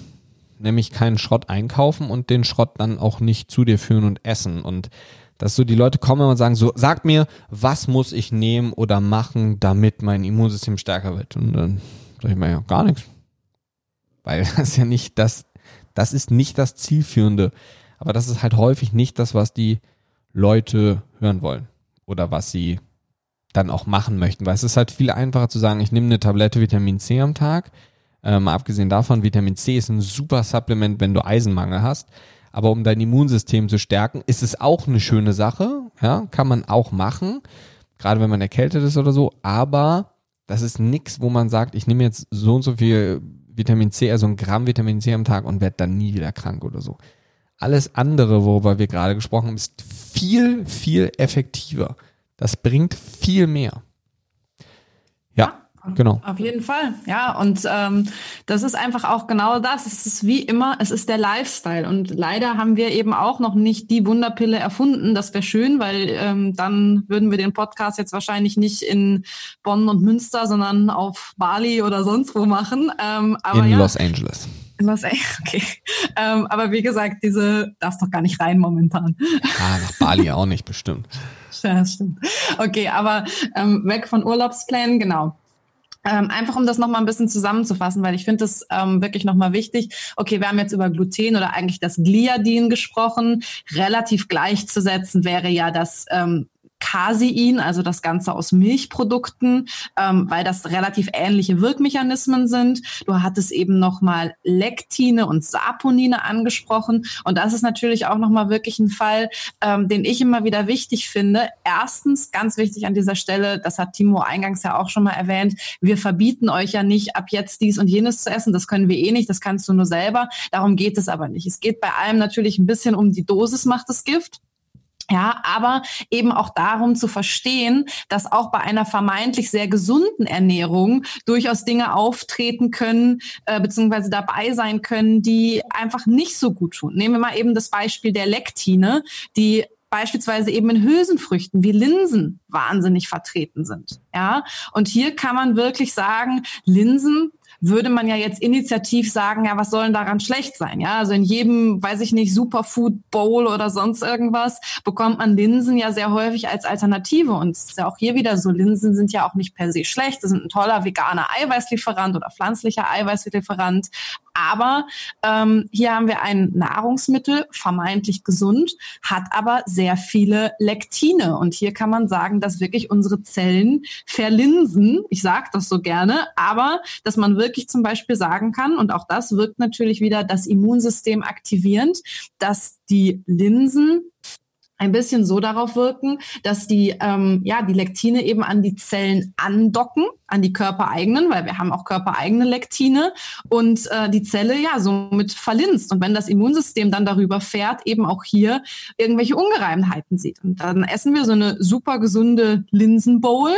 Nämlich keinen Schrott einkaufen und den Schrott dann auch nicht zu dir führen und essen. Und dass so die Leute kommen und sagen, so, sag mir, was muss ich nehmen oder machen, damit mein Immunsystem stärker wird? Und dann sage ich mir ja, gar nichts. Weil das ist ja nicht das, das ist nicht das Zielführende. Aber das ist halt häufig nicht das, was die Leute hören wollen. Oder was sie dann auch machen möchten. Weil es ist halt viel einfacher zu sagen, ich nehme eine Tablette Vitamin C am Tag. Ähm, abgesehen davon, Vitamin C ist ein super Supplement, wenn du Eisenmangel hast. Aber um dein Immunsystem zu stärken, ist es auch eine schöne Sache. Ja, kann man auch machen. Gerade wenn man erkältet ist oder so. Aber das ist nichts, wo man sagt, ich nehme jetzt so und so viel Vitamin C, also ein Gramm Vitamin C am Tag und werde dann nie wieder krank oder so. Alles andere, worüber wir gerade gesprochen haben, ist viel, viel effektiver. Das bringt viel mehr. Ja, Genau. Auf jeden Fall, ja. Und ähm, das ist einfach auch genau das. Es ist wie immer, es ist der Lifestyle. Und leider haben wir eben auch noch nicht die Wunderpille erfunden. Das wäre schön, weil ähm, dann würden wir den Podcast jetzt wahrscheinlich nicht in Bonn und Münster, sondern auf Bali oder sonst wo machen. Ähm, aber in ja, Los Angeles. In Los Angeles, okay. Ähm, aber wie gesagt, diese darfst doch gar nicht rein momentan. Ah, nach Bali auch nicht, bestimmt. Ja, stimmt. Okay, aber ähm, weg von Urlaubsplänen, genau. Ähm, einfach um das nochmal ein bisschen zusammenzufassen, weil ich finde das ähm, wirklich nochmal wichtig. Okay, wir haben jetzt über Gluten oder eigentlich das Gliadin gesprochen. Relativ gleichzusetzen wäre ja das ähm, Casein, also das Ganze aus Milchprodukten, ähm, weil das relativ ähnliche Wirkmechanismen sind. Du hattest eben nochmal Lektine und Saponine angesprochen. Und das ist natürlich auch nochmal wirklich ein Fall, ähm, den ich immer wieder wichtig finde. Erstens, ganz wichtig an dieser Stelle, das hat Timo eingangs ja auch schon mal erwähnt, wir verbieten euch ja nicht ab jetzt dies und jenes zu essen. Das können wir eh nicht, das kannst du nur selber. Darum geht es aber nicht. Es geht bei allem natürlich ein bisschen um die Dosis macht das Gift. Ja, aber eben auch darum zu verstehen, dass auch bei einer vermeintlich sehr gesunden Ernährung durchaus Dinge auftreten können, äh, beziehungsweise dabei sein können, die einfach nicht so gut tun. Nehmen wir mal eben das Beispiel der Lektine, die beispielsweise eben in Hülsenfrüchten wie Linsen wahnsinnig vertreten sind. Ja, und hier kann man wirklich sagen, Linsen würde man ja jetzt initiativ sagen, ja, was soll denn daran schlecht sein? Ja, also in jedem, weiß ich nicht, Superfood Bowl oder sonst irgendwas bekommt man Linsen ja sehr häufig als Alternative. Und es ist ja auch hier wieder so, Linsen sind ja auch nicht per se schlecht. Das sind ein toller veganer Eiweißlieferant oder pflanzlicher Eiweißlieferant. Aber ähm, hier haben wir ein Nahrungsmittel, vermeintlich gesund, hat aber sehr viele Lektine. Und hier kann man sagen, dass wirklich unsere Zellen verlinsen. Ich sage das so gerne, aber dass man wirklich zum Beispiel sagen kann, und auch das wirkt natürlich wieder das Immunsystem aktivierend, dass die Linsen ein bisschen so darauf wirken, dass die, ähm, ja, die Lektine eben an die Zellen andocken, an die körpereigenen, weil wir haben auch körpereigene Lektine und äh, die Zelle ja somit verlinst. Und wenn das Immunsystem dann darüber fährt, eben auch hier irgendwelche Ungereimtheiten sieht. Und dann essen wir so eine super gesunde Linsenbowl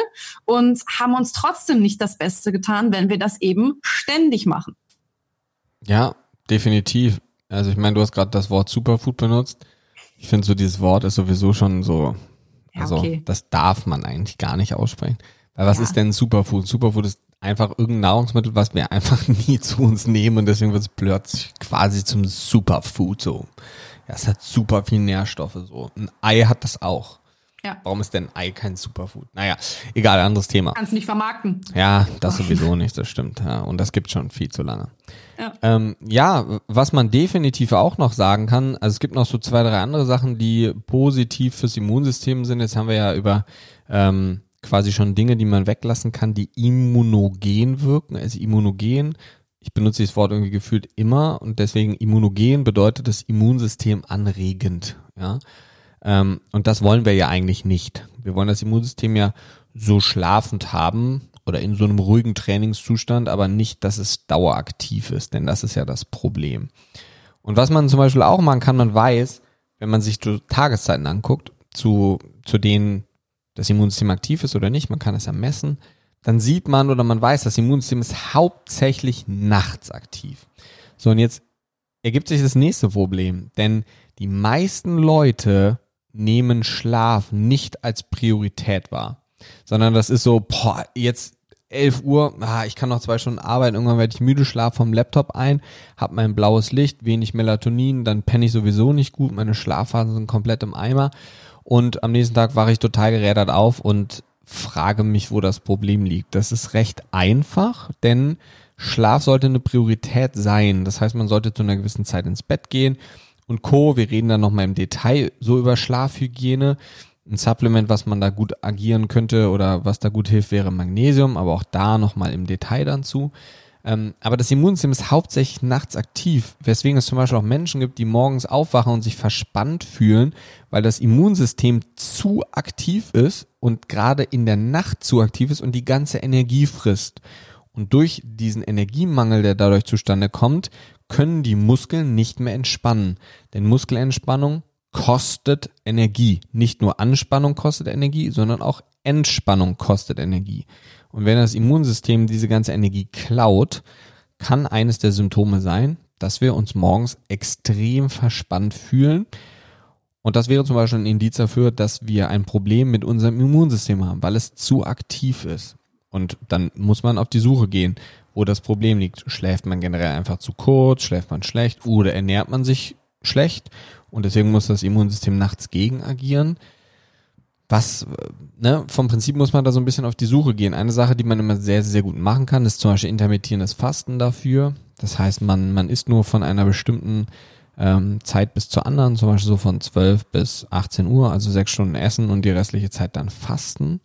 und haben uns trotzdem nicht das Beste getan, wenn wir das eben ständig machen. Ja, definitiv. Also ich meine, du hast gerade das Wort Superfood benutzt ich finde so dieses Wort ist sowieso schon so, also ja, okay. das darf man eigentlich gar nicht aussprechen. Weil was ja. ist denn Superfood? Superfood ist einfach irgendein Nahrungsmittel, was wir einfach nie zu uns nehmen und deswegen wird es plötzlich quasi zum Superfood so. Ja, es hat super viel Nährstoffe so. Ein Ei hat das auch. Ja. Warum ist denn Ei kein Superfood? Naja, egal, anderes Thema. Kannst nicht vermarkten. Ja, das sowieso nicht, das stimmt. Ja, und das gibt schon viel zu lange. Ja. Ähm, ja, was man definitiv auch noch sagen kann, also es gibt noch so zwei, drei andere Sachen, die positiv fürs Immunsystem sind. Jetzt haben wir ja über ähm, quasi schon Dinge, die man weglassen kann, die immunogen wirken. Also immunogen, ich benutze dieses Wort irgendwie gefühlt immer und deswegen immunogen bedeutet das Immunsystem anregend. Ja. Ähm, und das wollen wir ja eigentlich nicht. Wir wollen das Immunsystem ja so schlafend haben oder in so einem ruhigen Trainingszustand, aber nicht, dass es daueraktiv ist, denn das ist ja das Problem. Und was man zum Beispiel auch machen kann, man weiß, wenn man sich Tageszeiten anguckt, zu, zu denen das Immunsystem aktiv ist oder nicht, man kann es ja messen, dann sieht man oder man weiß, das Immunsystem ist hauptsächlich nachts aktiv. So, und jetzt ergibt sich das nächste Problem, denn die meisten Leute nehmen Schlaf nicht als Priorität wahr, sondern das ist so, boah, jetzt 11 Uhr, ah, ich kann noch zwei Stunden arbeiten, irgendwann werde ich müde, schlaf vom Laptop ein, habe mein blaues Licht, wenig Melatonin, dann penne ich sowieso nicht gut, meine Schlafphasen sind komplett im Eimer und am nächsten Tag wache ich total gerädert auf und frage mich, wo das Problem liegt. Das ist recht einfach, denn Schlaf sollte eine Priorität sein. Das heißt, man sollte zu einer gewissen Zeit ins Bett gehen und Co. Wir reden dann nochmal im Detail so über Schlafhygiene. Ein Supplement, was man da gut agieren könnte oder was da gut hilft, wäre Magnesium, aber auch da nochmal im Detail dann zu. Ähm, aber das Immunsystem ist hauptsächlich nachts aktiv, weswegen es zum Beispiel auch Menschen gibt, die morgens aufwachen und sich verspannt fühlen, weil das Immunsystem zu aktiv ist und gerade in der Nacht zu aktiv ist und die ganze Energie frisst. Und durch diesen Energiemangel, der dadurch zustande kommt, können die Muskeln nicht mehr entspannen. Denn Muskelentspannung kostet Energie. Nicht nur Anspannung kostet Energie, sondern auch Entspannung kostet Energie. Und wenn das Immunsystem diese ganze Energie klaut, kann eines der Symptome sein, dass wir uns morgens extrem verspannt fühlen. Und das wäre zum Beispiel ein Indiz dafür, dass wir ein Problem mit unserem Immunsystem haben, weil es zu aktiv ist. Und dann muss man auf die Suche gehen wo das Problem liegt. Schläft man generell einfach zu kurz, schläft man schlecht oder ernährt man sich schlecht und deswegen muss das Immunsystem nachts gegen agieren. Was, ne, vom Prinzip muss man da so ein bisschen auf die Suche gehen. Eine Sache, die man immer sehr, sehr gut machen kann, ist zum Beispiel intermittierendes Fasten dafür. Das heißt, man, man isst nur von einer bestimmten ähm, Zeit bis zur anderen, zum Beispiel so von 12 bis 18 Uhr, also sechs Stunden essen und die restliche Zeit dann fasten.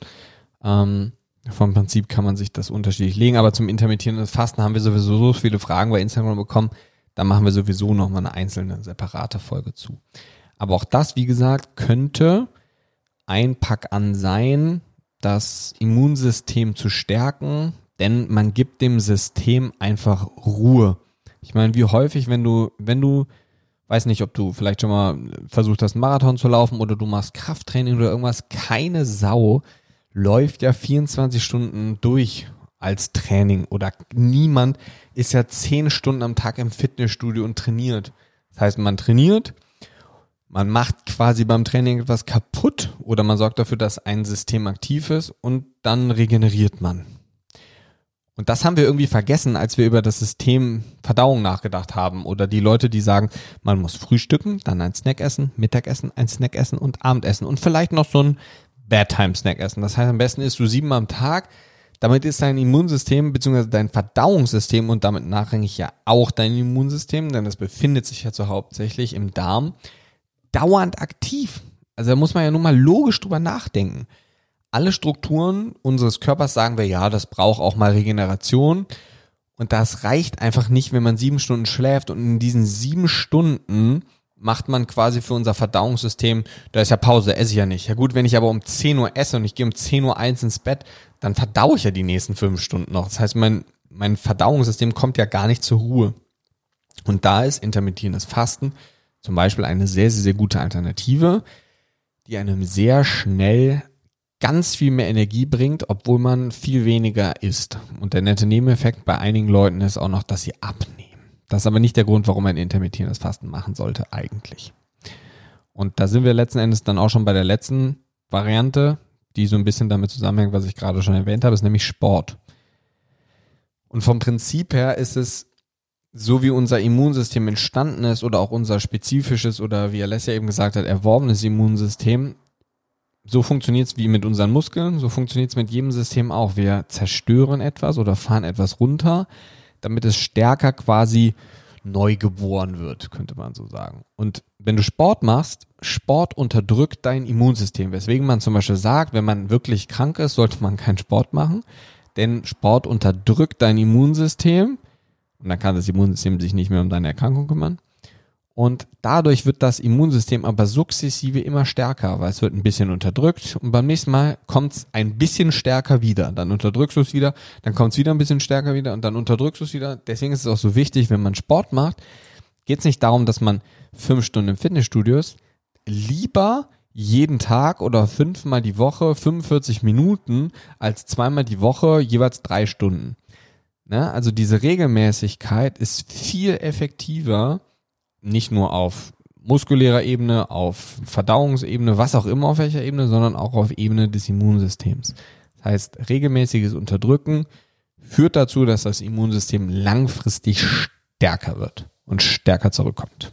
Ähm, vom Prinzip kann man sich das unterschiedlich legen, aber zum intermittierenden Fasten haben wir sowieso so viele Fragen bei Instagram bekommen. Da machen wir sowieso nochmal eine einzelne separate Folge zu. Aber auch das, wie gesagt, könnte ein Pack an sein, das Immunsystem zu stärken, denn man gibt dem System einfach Ruhe. Ich meine, wie häufig, wenn du, wenn du, weiß nicht, ob du vielleicht schon mal versucht hast, einen Marathon zu laufen oder du machst Krafttraining oder irgendwas, keine Sau läuft ja 24 Stunden durch als Training oder niemand ist ja 10 Stunden am Tag im Fitnessstudio und trainiert. Das heißt, man trainiert, Man macht quasi beim Training etwas kaputt oder man sorgt dafür, dass ein System aktiv ist und dann regeneriert man. Und das haben wir irgendwie vergessen, als wir über das System Verdauung nachgedacht haben. Oder die Leute, die sagen, man muss frühstücken, dann ein Snack essen, Mittagessen, ein Snack essen und Abendessen und vielleicht noch so ein Bedtime-Snack essen. Das heißt, am besten isst du sieben am Tag. Damit ist dein Immunsystem bzw. dein Verdauungssystem und damit nachrangig ja auch dein Immunsystem, denn das befindet sich ja so hauptsächlich im Darm, dauernd aktiv. Also da muss man ja nur mal logisch drüber nachdenken alle Strukturen unseres Körpers sagen wir, ja, das braucht auch mal Regeneration. Und das reicht einfach nicht, wenn man sieben Stunden schläft. Und in diesen sieben Stunden macht man quasi für unser Verdauungssystem, da ist ja Pause, esse ich ja nicht. Ja gut, wenn ich aber um 10 Uhr esse und ich gehe um 10 Uhr eins ins Bett, dann verdaue ich ja die nächsten fünf Stunden noch. Das heißt, mein, mein Verdauungssystem kommt ja gar nicht zur Ruhe. Und da ist intermittierendes Fasten zum Beispiel eine sehr, sehr, sehr gute Alternative, die einem sehr schnell ganz viel mehr Energie bringt, obwohl man viel weniger isst. Und der nette Nebeneffekt bei einigen Leuten ist auch noch, dass sie abnehmen. Das ist aber nicht der Grund, warum man intermittierendes Fasten machen sollte, eigentlich. Und da sind wir letzten Endes dann auch schon bei der letzten Variante, die so ein bisschen damit zusammenhängt, was ich gerade schon erwähnt habe, ist nämlich Sport. Und vom Prinzip her ist es so wie unser Immunsystem entstanden ist oder auch unser spezifisches oder wie Alessia eben gesagt hat, erworbenes Immunsystem, so funktioniert es wie mit unseren Muskeln, so funktioniert es mit jedem System auch. Wir zerstören etwas oder fahren etwas runter, damit es stärker quasi neu geboren wird, könnte man so sagen. Und wenn du Sport machst, Sport unterdrückt dein Immunsystem. Weswegen man zum Beispiel sagt, wenn man wirklich krank ist, sollte man keinen Sport machen. Denn Sport unterdrückt dein Immunsystem und dann kann das Immunsystem sich nicht mehr um deine Erkrankung kümmern. Und dadurch wird das Immunsystem aber sukzessive immer stärker, weil es wird ein bisschen unterdrückt und beim nächsten Mal kommt es ein bisschen stärker wieder. Dann unterdrückst du es wieder, dann kommt es wieder ein bisschen stärker wieder und dann unterdrückst du es wieder. Deswegen ist es auch so wichtig, wenn man Sport macht, geht es nicht darum, dass man fünf Stunden im Fitnessstudio ist, lieber jeden Tag oder fünfmal die Woche 45 Minuten als zweimal die Woche jeweils drei Stunden. Ne? Also diese Regelmäßigkeit ist viel effektiver nicht nur auf muskulärer Ebene, auf Verdauungsebene, was auch immer auf welcher Ebene, sondern auch auf Ebene des Immunsystems. Das heißt, regelmäßiges Unterdrücken führt dazu, dass das Immunsystem langfristig stärker wird und stärker zurückkommt.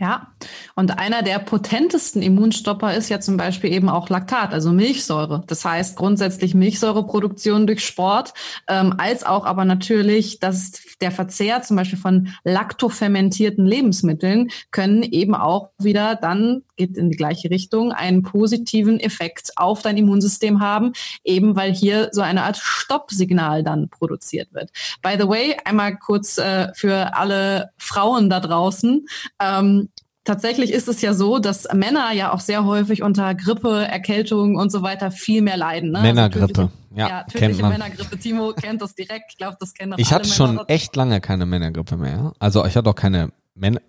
Ja, und einer der potentesten Immunstopper ist ja zum Beispiel eben auch Laktat, also Milchsäure. Das heißt grundsätzlich Milchsäureproduktion durch Sport, ähm, als auch aber natürlich, dass der Verzehr zum Beispiel von laktofermentierten Lebensmitteln können eben auch wieder dann, geht in die gleiche Richtung, einen positiven Effekt auf dein Immunsystem haben, eben weil hier so eine Art Stoppsignal dann produziert wird. By the way, einmal kurz äh, für alle Frauen da draußen. Ähm, Tatsächlich ist es ja so, dass Männer ja auch sehr häufig unter Grippe, Erkältung und so weiter viel mehr leiden. Ne? Also Männergrippe. Also ja, ja kennt man. Männergrippe. Timo kennt das direkt. Ich glaube, das kennen auch Ich hatte schon echt lange keine Männergrippe mehr. Also ich hatte auch keine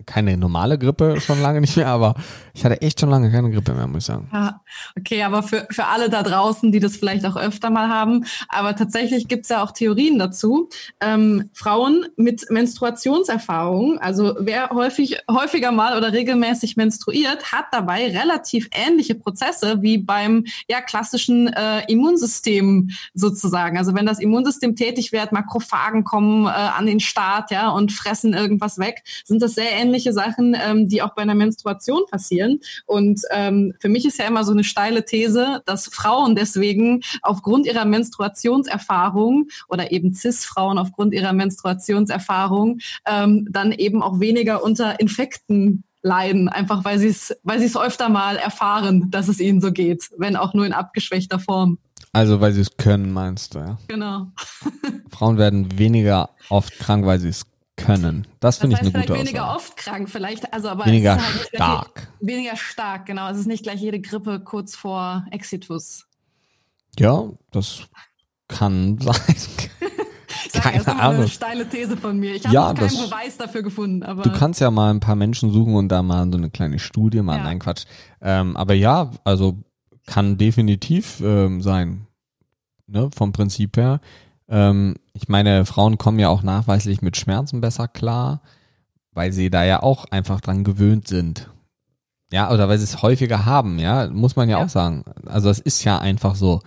keine normale Grippe schon lange nicht mehr, aber ich hatte echt schon lange keine Grippe mehr, muss ich sagen. Ja, okay, aber für, für alle da draußen, die das vielleicht auch öfter mal haben, aber tatsächlich gibt's ja auch Theorien dazu. Ähm, Frauen mit Menstruationserfahrung, also wer häufig, häufiger mal oder regelmäßig menstruiert, hat dabei relativ ähnliche Prozesse wie beim ja, klassischen äh, Immunsystem sozusagen. Also wenn das Immunsystem tätig wird, Makrophagen kommen äh, an den Start ja, und fressen irgendwas weg, sind das sehr ähnliche Sachen, ähm, die auch bei einer Menstruation passieren. Und ähm, für mich ist ja immer so eine steile These, dass Frauen deswegen aufgrund ihrer Menstruationserfahrung oder eben CIS-Frauen aufgrund ihrer Menstruationserfahrung ähm, dann eben auch weniger unter Infekten leiden, einfach weil sie es, weil sie es öfter mal erfahren, dass es ihnen so geht, wenn auch nur in abgeschwächter Form. Also weil sie es können, meinst du, ja? Genau. Frauen werden weniger oft krank, weil sie es können. Das finde ich eine gute Aussage. Weniger oft krank, vielleicht, also aber weniger halt stark. Weniger stark, genau. Es ist nicht gleich jede Grippe kurz vor Exitus. Ja, das kann sein. Keine das ist Ahnung. eine steile These von mir. Ich habe ja, keinen das, Beweis dafür gefunden. Aber du kannst ja mal ein paar Menschen suchen und da mal so eine kleine Studie machen. Ja. Nein, Quatsch. Ähm, aber ja, also kann definitiv ähm, sein. Ne, vom Prinzip her. Ähm, ich meine, Frauen kommen ja auch nachweislich mit Schmerzen besser klar, weil sie da ja auch einfach dran gewöhnt sind. ja, oder weil sie es häufiger haben, ja, muss man ja, ja. auch sagen. Also es ist ja einfach so.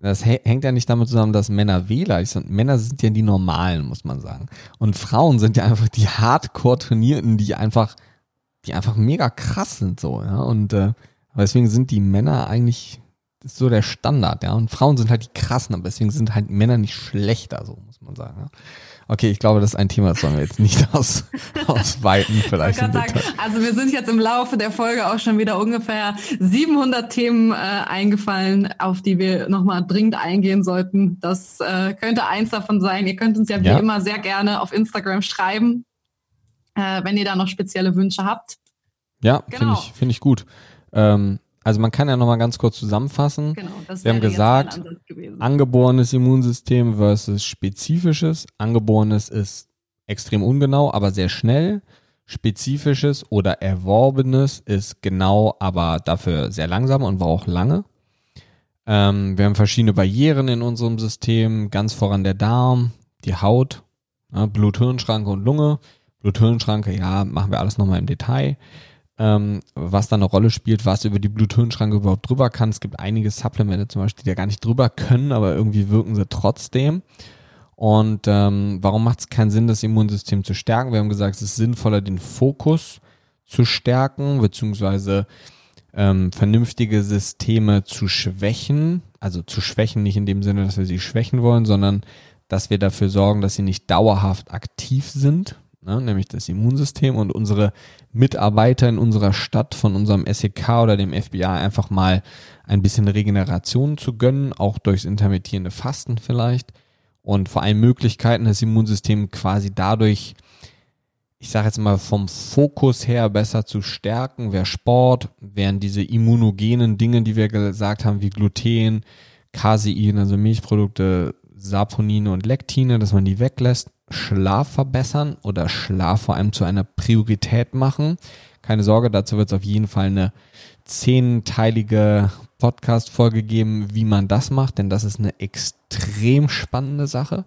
Das hängt ja nicht damit zusammen, dass Männer Wähler sind. Männer sind ja die Normalen, muss man sagen. Und Frauen sind ja einfach die Hardcore-Turnierten, die einfach, die einfach mega krass sind so, ja. Und äh, deswegen sind die Männer eigentlich das ist so der Standard, ja. Und Frauen sind halt die krassen, aber deswegen sind halt Männer nicht schlechter, so muss man sagen. Ja? Okay, ich glaube, das ist ein Thema, das sollen wir jetzt nicht aus, ausweiten vielleicht. Sagen, also wir sind jetzt im Laufe der Folge auch schon wieder ungefähr 700 Themen äh, eingefallen, auf die wir nochmal dringend eingehen sollten. Das äh, könnte eins davon sein. Ihr könnt uns ja wie ja. immer sehr gerne auf Instagram schreiben, äh, wenn ihr da noch spezielle Wünsche habt. Ja, genau. finde ich, finde ich gut. Ähm, also man kann ja nochmal ganz kurz zusammenfassen. Genau, das Wir haben gesagt, angeborenes Immunsystem versus spezifisches. Angeborenes ist extrem ungenau, aber sehr schnell. Spezifisches oder erworbenes ist genau, aber dafür sehr langsam und braucht lange. Ähm, wir haben verschiedene Barrieren in unserem System, ganz voran der Darm, die Haut, ja, Blut-Hirn-Schranke und Lunge. Blut-Hirn-Schranke, ja, machen wir alles nochmal im Detail ähm, was da eine Rolle spielt, was über die Bluthirnschranke überhaupt drüber kann. Es gibt einige Supplemente zum Beispiel, die ja gar nicht drüber können, aber irgendwie wirken sie trotzdem. Und ähm, warum macht es keinen Sinn, das Immunsystem zu stärken? Wir haben gesagt, es ist sinnvoller, den Fokus zu stärken, beziehungsweise ähm, vernünftige Systeme zu schwächen. Also zu schwächen nicht in dem Sinne, dass wir sie schwächen wollen, sondern dass wir dafür sorgen, dass sie nicht dauerhaft aktiv sind, ne? nämlich das Immunsystem und unsere Mitarbeiter in unserer Stadt von unserem SEK oder dem FBI einfach mal ein bisschen Regeneration zu gönnen, auch durchs intermittierende Fasten vielleicht. Und vor allem Möglichkeiten, das Immunsystem quasi dadurch, ich sage jetzt mal vom Fokus her besser zu stärken, wäre Sport, wären diese immunogenen Dinge, die wir gesagt haben, wie Gluten, Casein, also Milchprodukte, Saponine und Lektine, dass man die weglässt Schlaf verbessern oder Schlaf vor allem zu einer Priorität machen. Keine Sorge, dazu wird es auf jeden Fall eine zehnteilige Podcast-Folge geben, wie man das macht, denn das ist eine extrem spannende Sache.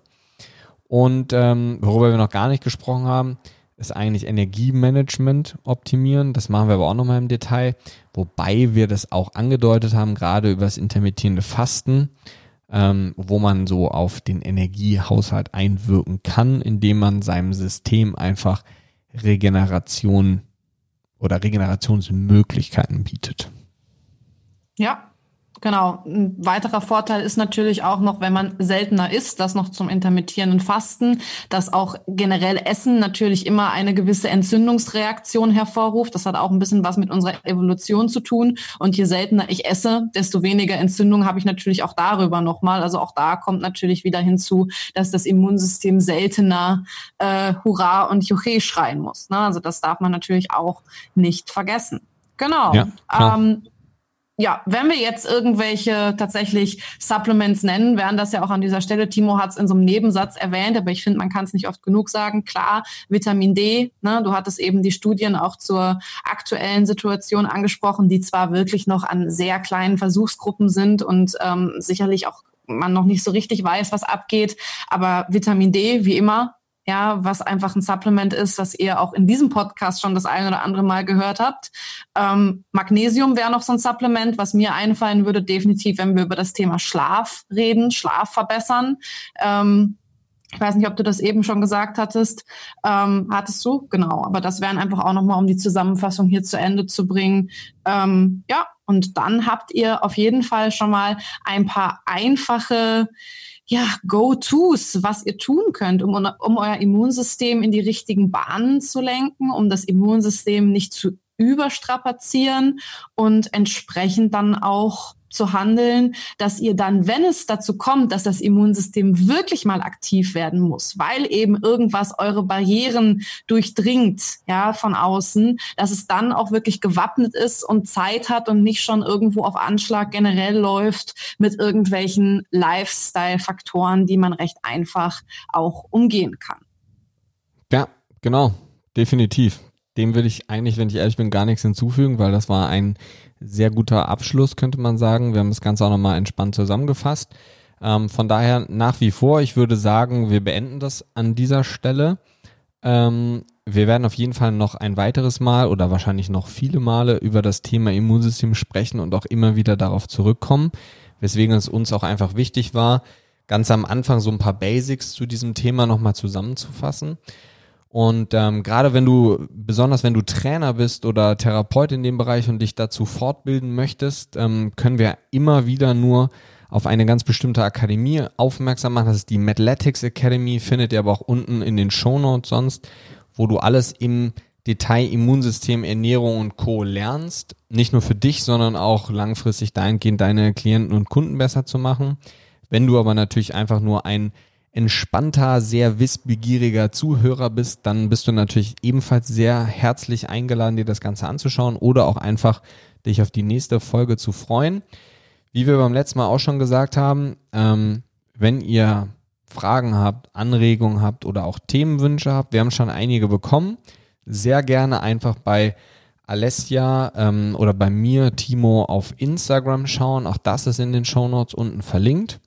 Und ähm, worüber wir noch gar nicht gesprochen haben, ist eigentlich Energiemanagement optimieren. Das machen wir aber auch nochmal im Detail, wobei wir das auch angedeutet haben, gerade über das intermittierende Fasten ähm, wo man so auf den Energiehaushalt einwirken kann, indem man seinem System einfach Regeneration oder Regenerationsmöglichkeiten bietet. Ja, Genau. Ein weiterer Vorteil ist natürlich auch noch, wenn man seltener isst, das noch zum intermittierenden Fasten, dass auch generell Essen natürlich immer eine gewisse Entzündungsreaktion hervorruft. Das hat auch ein bisschen was mit unserer Evolution zu tun. Und je seltener ich esse, desto weniger Entzündung habe ich natürlich auch darüber nochmal. Also auch da kommt natürlich wieder hinzu, dass das Immunsystem seltener äh, Hurra und Juche schreien muss. Ne? Also das darf man natürlich auch nicht vergessen. Genau. Ja, ähm, ja, wenn wir jetzt irgendwelche tatsächlich Supplements nennen, wären das ja auch an dieser Stelle, Timo hat es in so einem Nebensatz erwähnt, aber ich finde, man kann es nicht oft genug sagen. Klar, Vitamin D, ne, du hattest eben die Studien auch zur aktuellen Situation angesprochen, die zwar wirklich noch an sehr kleinen Versuchsgruppen sind und ähm, sicherlich auch man noch nicht so richtig weiß, was abgeht, aber Vitamin D, wie immer, ja, was einfach ein Supplement ist, was ihr auch in diesem Podcast schon das ein oder andere Mal gehört habt. Ähm, Magnesium wäre noch so ein Supplement, was mir einfallen würde, definitiv, wenn wir über das Thema Schlaf reden, Schlaf verbessern. Ähm, ich weiß nicht, ob du das eben schon gesagt hattest. Ähm, hattest du? Genau. Aber das wären einfach auch nochmal, um die Zusammenfassung hier zu Ende zu bringen. Ähm, ja, und dann habt ihr auf jeden Fall schon mal ein paar einfache ja, Go-Tos, was ihr tun könnt, um, um euer Immunsystem in die richtigen Bahnen zu lenken, um das Immunsystem nicht zu überstrapazieren und entsprechend dann auch zu handeln, dass ihr dann, wenn es dazu kommt, dass das Immunsystem wirklich mal aktiv werden muss, weil eben irgendwas eure Barrieren durchdringt, ja, von außen, dass es dann auch wirklich gewappnet ist und Zeit hat und nicht schon irgendwo auf Anschlag generell läuft mit irgendwelchen Lifestyle-Faktoren, die man recht einfach auch umgehen kann. Ja, genau, definitiv. Dem will ich eigentlich, wenn ich ehrlich bin, gar nichts hinzufügen, weil das war ein sehr guter Abschluss, könnte man sagen. Wir haben das Ganze auch nochmal entspannt zusammengefasst. Ähm, von daher nach wie vor, ich würde sagen, wir beenden das an dieser Stelle. Ähm, wir werden auf jeden Fall noch ein weiteres Mal oder wahrscheinlich noch viele Male über das Thema Immunsystem sprechen und auch immer wieder darauf zurückkommen, weswegen es uns auch einfach wichtig war, ganz am Anfang so ein paar Basics zu diesem Thema nochmal zusammenzufassen. Und ähm, gerade wenn du, besonders wenn du Trainer bist oder Therapeut in dem Bereich und dich dazu fortbilden möchtest, ähm, können wir immer wieder nur auf eine ganz bestimmte Akademie aufmerksam machen. Das ist die Mathletics Academy, findet ihr aber auch unten in den Show Notes sonst, wo du alles im Detail Immunsystem, Ernährung und Co. lernst. Nicht nur für dich, sondern auch langfristig dahingehend deine Klienten und Kunden besser zu machen. Wenn du aber natürlich einfach nur ein entspannter, sehr wissbegieriger Zuhörer bist, dann bist du natürlich ebenfalls sehr herzlich eingeladen, dir das Ganze anzuschauen oder auch einfach dich auf die nächste Folge zu freuen. Wie wir beim letzten Mal auch schon gesagt haben, ähm, wenn ihr Fragen habt, Anregungen habt oder auch Themenwünsche habt, wir haben schon einige bekommen, sehr gerne einfach bei Alessia ähm, oder bei mir, Timo, auf Instagram schauen. Auch das ist in den Show Notes unten verlinkt.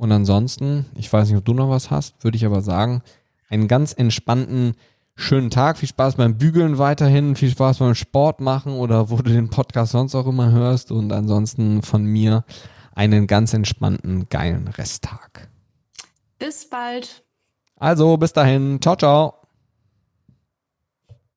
Und ansonsten, ich weiß nicht, ob du noch was hast, würde ich aber sagen, einen ganz entspannten, schönen Tag. Viel Spaß beim Bügeln weiterhin, viel Spaß beim Sport machen oder wo du den Podcast sonst auch immer hörst. Und ansonsten von mir einen ganz entspannten, geilen Resttag. Bis bald. Also, bis dahin. Ciao, ciao.